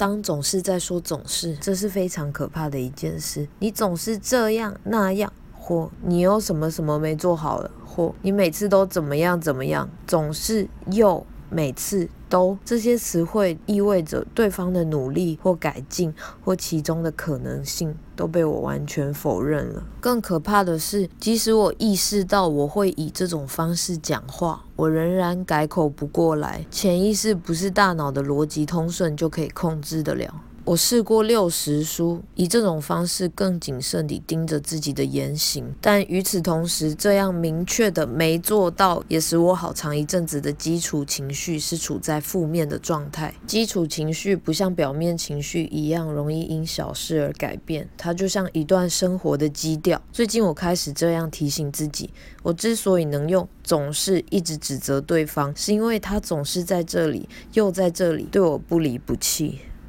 当总是在说总是，这是非常可怕的一件事。你总是这样那样，或你有什么什么没做好了，或你每次都怎么样怎么样，总是又每次。都这些词汇意味着对方的努力或改进或其中的可能性都被我完全否认了。更可怕的是，即使我意识到我会以这种方式讲话，我仍然改口不过来。潜意识不是大脑的逻辑通顺就可以控制得了。我试过六十书，以这种方式更谨慎地盯着自己的言行，但与此同时，这样明确的没做到，也使我好长一阵子的基础情绪是处在负面的状态。基础情绪不像表面情绪一样容易因小事而改变，它就像一段生活的基调。最近我开始这样提醒自己：我之所以能用总是一直指责对方，是因为他总是在这里，又在这里，对我不离不弃。